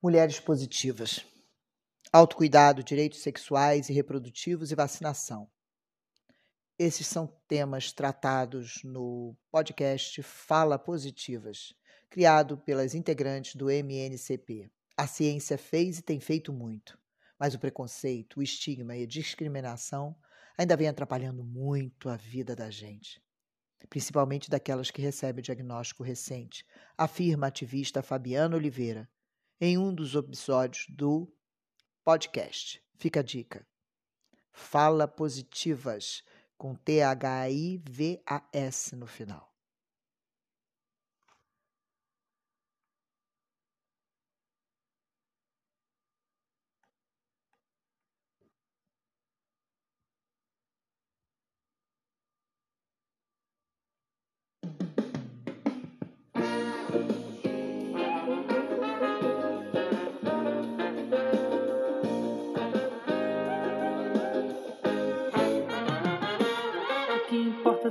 Mulheres positivas. Autocuidado, direitos sexuais e reprodutivos e vacinação. Esses são temas tratados no podcast Fala Positivas, criado pelas integrantes do MNCP. A ciência fez e tem feito muito, mas o preconceito, o estigma e a discriminação ainda vem atrapalhando muito a vida da gente, principalmente daquelas que recebem o diagnóstico recente, afirma a ativista Fabiana Oliveira, em um dos episódios do podcast. Fica a dica. Fala Positivas, com T-H-I-V-A-S no final.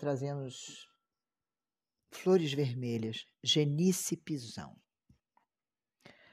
Trazemos flores vermelhas, Genice Pisão.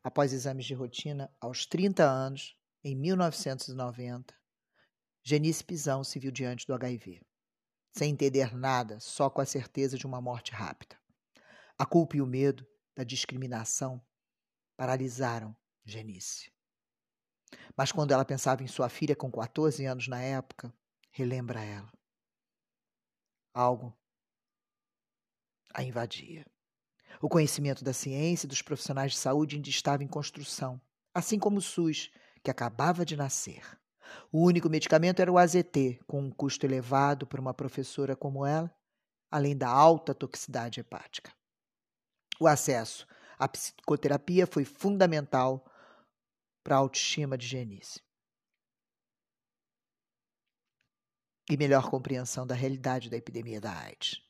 Após exames de rotina, aos 30 anos, em 1990, Genice Pisão se viu diante do HIV, sem entender nada, só com a certeza de uma morte rápida. A culpa e o medo da discriminação paralisaram Genice. Mas quando ela pensava em sua filha com 14 anos na época, relembra ela algo a invadia. O conhecimento da ciência e dos profissionais de saúde ainda estava em construção, assim como o SUS, que acabava de nascer. O único medicamento era o AZT, com um custo elevado para uma professora como ela, além da alta toxicidade hepática. O acesso à psicoterapia foi fundamental para a autoestima de Genice. E melhor compreensão da realidade da epidemia da AIDS.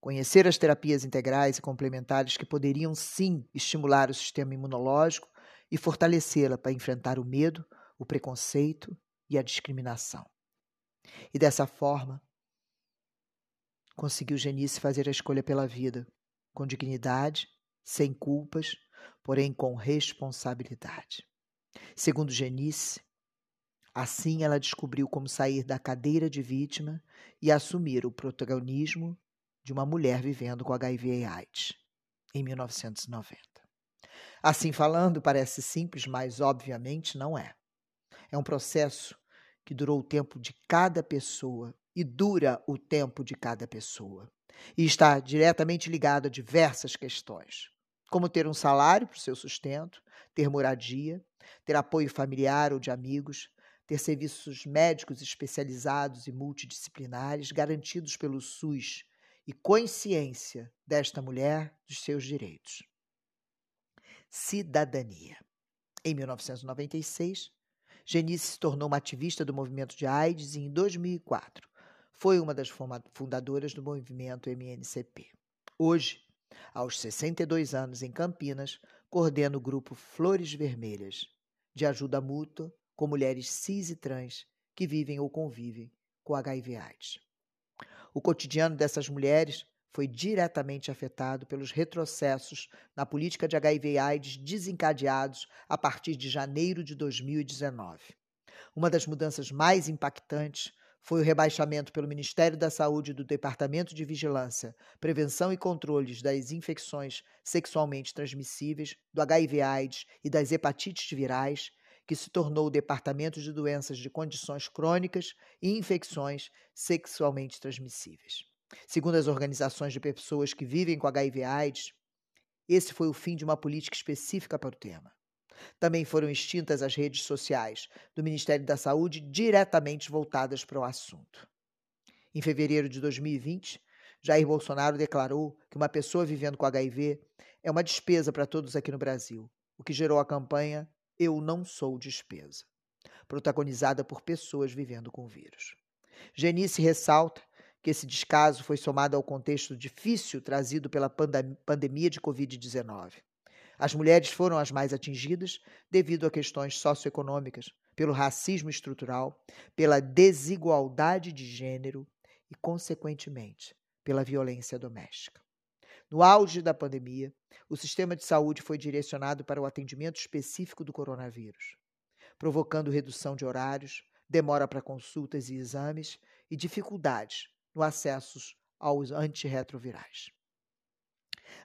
Conhecer as terapias integrais e complementares que poderiam sim estimular o sistema imunológico e fortalecê-la para enfrentar o medo, o preconceito e a discriminação. E dessa forma, conseguiu Genice fazer a escolha pela vida, com dignidade, sem culpas, porém com responsabilidade. Segundo Genice, Assim, ela descobriu como sair da cadeira de vítima e assumir o protagonismo de uma mulher vivendo com HIV e AIDS, em 1990. Assim falando, parece simples, mas obviamente não é. É um processo que durou o tempo de cada pessoa e dura o tempo de cada pessoa. E está diretamente ligado a diversas questões, como ter um salário para o seu sustento, ter moradia, ter apoio familiar ou de amigos, ter serviços médicos especializados e multidisciplinares garantidos pelo SUS e consciência desta mulher dos seus direitos. Cidadania. Em 1996, Genice se tornou uma ativista do movimento de AIDS e, em 2004, foi uma das fundadoras do movimento MNCP. Hoje, aos 62 anos em Campinas, coordena o grupo Flores Vermelhas, de ajuda mútua com mulheres cis e trans que vivem ou convivem com HIV/AIDS. O cotidiano dessas mulheres foi diretamente afetado pelos retrocessos na política de HIV/AIDS desencadeados a partir de janeiro de 2019. Uma das mudanças mais impactantes foi o rebaixamento pelo Ministério da Saúde do Departamento de Vigilância, Prevenção e Controles das Infecções Sexualmente Transmissíveis, do HIV/AIDS e das hepatites virais que se tornou o Departamento de Doenças de Condições Crônicas e Infecções Sexualmente Transmissíveis. Segundo as organizações de pessoas que vivem com HIV/AIDS, esse foi o fim de uma política específica para o tema. Também foram extintas as redes sociais do Ministério da Saúde diretamente voltadas para o assunto. Em fevereiro de 2020, Jair Bolsonaro declarou que uma pessoa vivendo com HIV é uma despesa para todos aqui no Brasil, o que gerou a campanha Eu Não Sou Despesa, protagonizada por pessoas vivendo com o vírus. Genice ressalta que esse descaso foi somado ao contexto difícil trazido pela pandemia de Covid-19. As mulheres foram as mais atingidas devido a questões socioeconômicas, pelo racismo estrutural, pela desigualdade de gênero e, consequentemente, pela violência doméstica. No auge da pandemia, o sistema de saúde foi direcionado para o atendimento específico do coronavírus, provocando redução de horários, demora para consultas e exames e dificuldades no acesso aos antirretrovirais.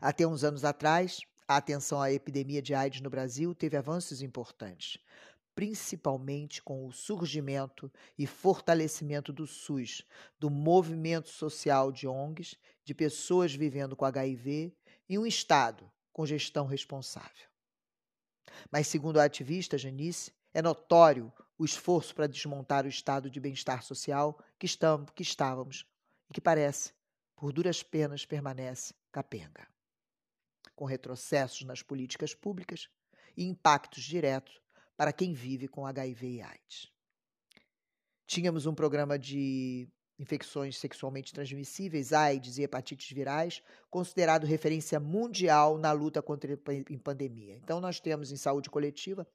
Até uns anos atrás, a atenção à epidemia de AIDS no Brasil teve avanços importantes, principalmente com o surgimento e fortalecimento do SUS, do movimento social de ONGs, de pessoas vivendo com HIV e um Estado com gestão responsável. Mas, segundo a ativista Janice, é notório o esforço para desmontar o estado de bem-estar social que, estamos, que estávamos e que parece, por duras penas, permanece capenga. Com retrocessos nas políticas públicas e impactos diretos para quem vive com HIV e AIDS. Tínhamos um programa de infecções sexualmente transmissíveis, AIDS e hepatites virais, considerado referência mundial na luta contra a pandemia. Então, nós temos em saúde coletiva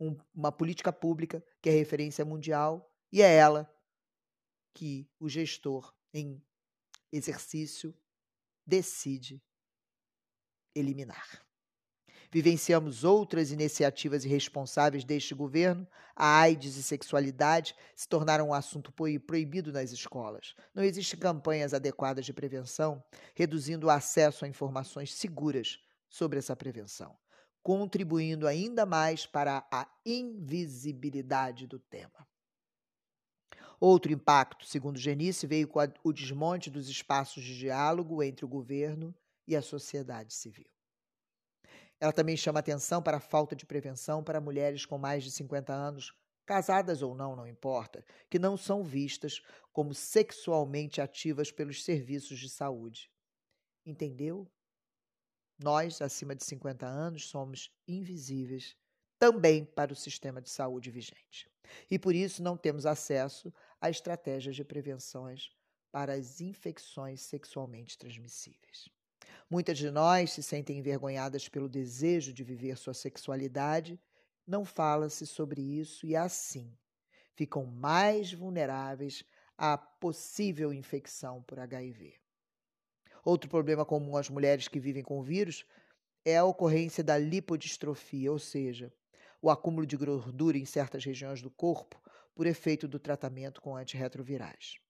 um, uma política pública que é referência mundial e é ela que o gestor em exercício, decide eliminar. Vivenciamos outras iniciativas irresponsáveis deste governo. A AIDS e sexualidade se tornaram um assunto proibido nas escolas. Não existem campanhas adequadas de prevenção, reduzindo o acesso a informações seguras sobre essa prevenção, contribuindo ainda mais para a invisibilidade do tema. Outro impacto, segundo Genice, veio com o desmonte dos espaços de diálogo entre o governo e a sociedade civil. Ela também chama atenção para a falta de prevenção para mulheres com mais de 50 anos, casadas ou não, não importa, que não são vistas como sexualmente ativas pelos serviços de saúde. Entendeu? Nós, acima de 50 anos, somos invisíveis também para o sistema de saúde vigente. E por isso não temos acesso a estratégias de prevenções para as infecções sexualmente transmissíveis. Muitas de nós se sentem envergonhadas pelo desejo de viver sua sexualidade, não fala-se sobre isso e assim ficam mais vulneráveis à possível infecção por HIV. Outro problema comum às mulheres que vivem com o vírus é a ocorrência da lipodistrofia, ou seja, o acúmulo de gordura em certas regiões do corpo por efeito do tratamento com antirretrovirais.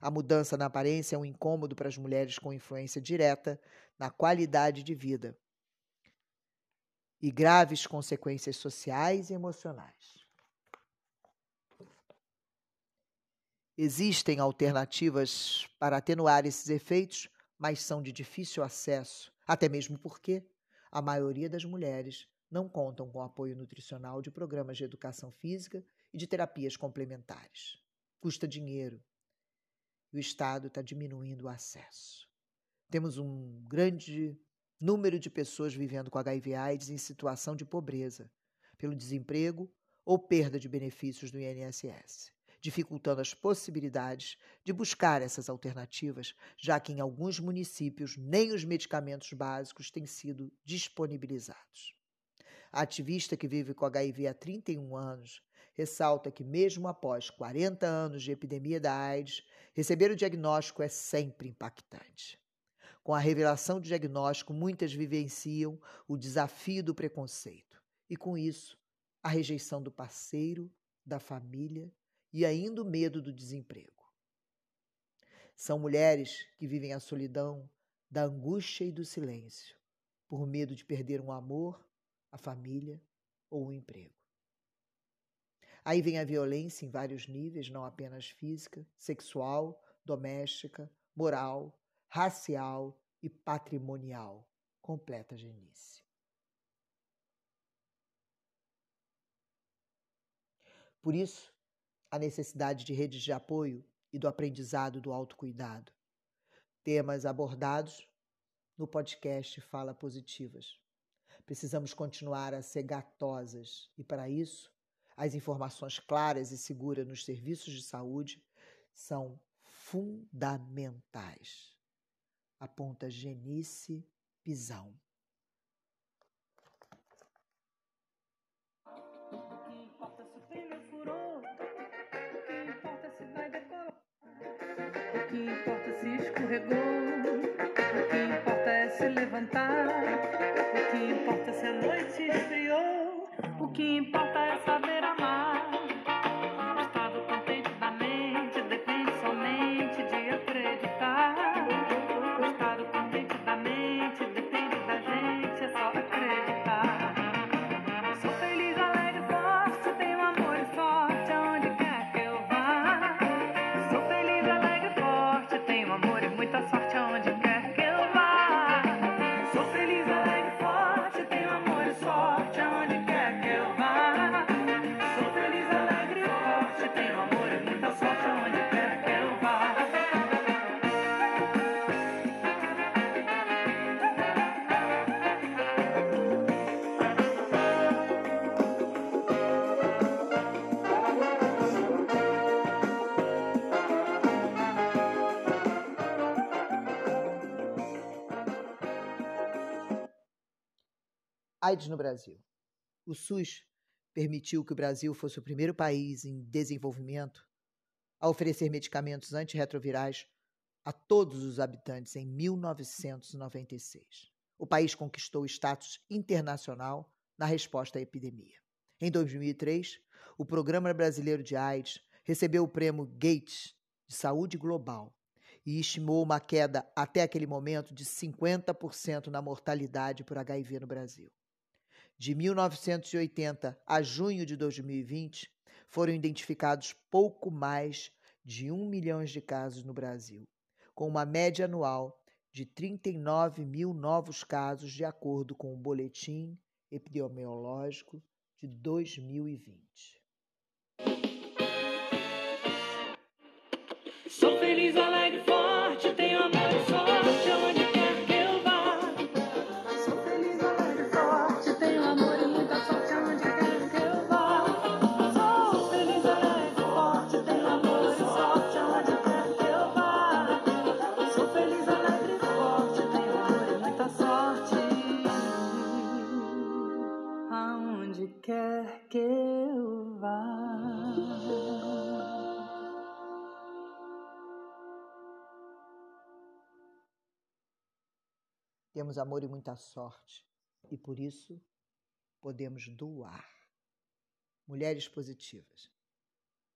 A mudança na aparência é um incômodo para as mulheres com influência direta na qualidade de vida e graves consequências sociais e emocionais. Existem alternativas para atenuar esses efeitos, mas são de difícil acesso, até mesmo porque a maioria das mulheres não contam com apoio nutricional de programas de educação física e de terapias complementares. Custa dinheiro. E o Estado está diminuindo o acesso. Temos um grande número de pessoas vivendo com HIV/AIDS em situação de pobreza, pelo desemprego ou perda de benefícios do INSS, dificultando as possibilidades de buscar essas alternativas, já que em alguns municípios nem os medicamentos básicos têm sido disponibilizados. A ativista que vive com HIV há 31 anos ressalta que, mesmo após 40 anos de epidemia da AIDS, receber o diagnóstico é sempre impactante. Com a revelação do diagnóstico, muitas vivenciam o desafio do preconceito e, com isso, a rejeição do parceiro, da família e ainda o medo do desemprego. São mulheres que vivem a solidão da angústia e do silêncio, por medo de perder um amor, a família ou o emprego. Aí vem a violência em vários níveis, não apenas física, sexual, doméstica, moral, racial e patrimonial. Completa genice. Por isso, a necessidade de redes de apoio e do aprendizado do autocuidado. Temas abordados no podcast Fala Positivas. Precisamos continuar a ser gatosas e, para isso, as informações claras e seguras nos serviços de saúde são fundamentais. Aponta Genice Pisão. O que importa se escorregou, o que importa é se levantar. Que importa é saber amar. AIDS no Brasil. O SUS permitiu que o Brasil fosse o primeiro país em desenvolvimento a oferecer medicamentos antirretrovirais a todos os habitantes em 1996. O país conquistou status internacional na resposta à epidemia. Em 2003, o Programa Brasileiro de AIDS recebeu o prêmio Gates de Saúde Global e estimou uma queda até aquele momento de 50% na mortalidade por HIV no Brasil. De 1980 a junho de 2020, foram identificados pouco mais de um milhão de casos no Brasil, com uma média anual de 39 mil novos casos, de acordo com o Boletim Epidemiológico de 2020. Sou feliz, alegre, forte, tenho amor Temos amor e muita sorte, e por isso podemos doar. Mulheres positivas.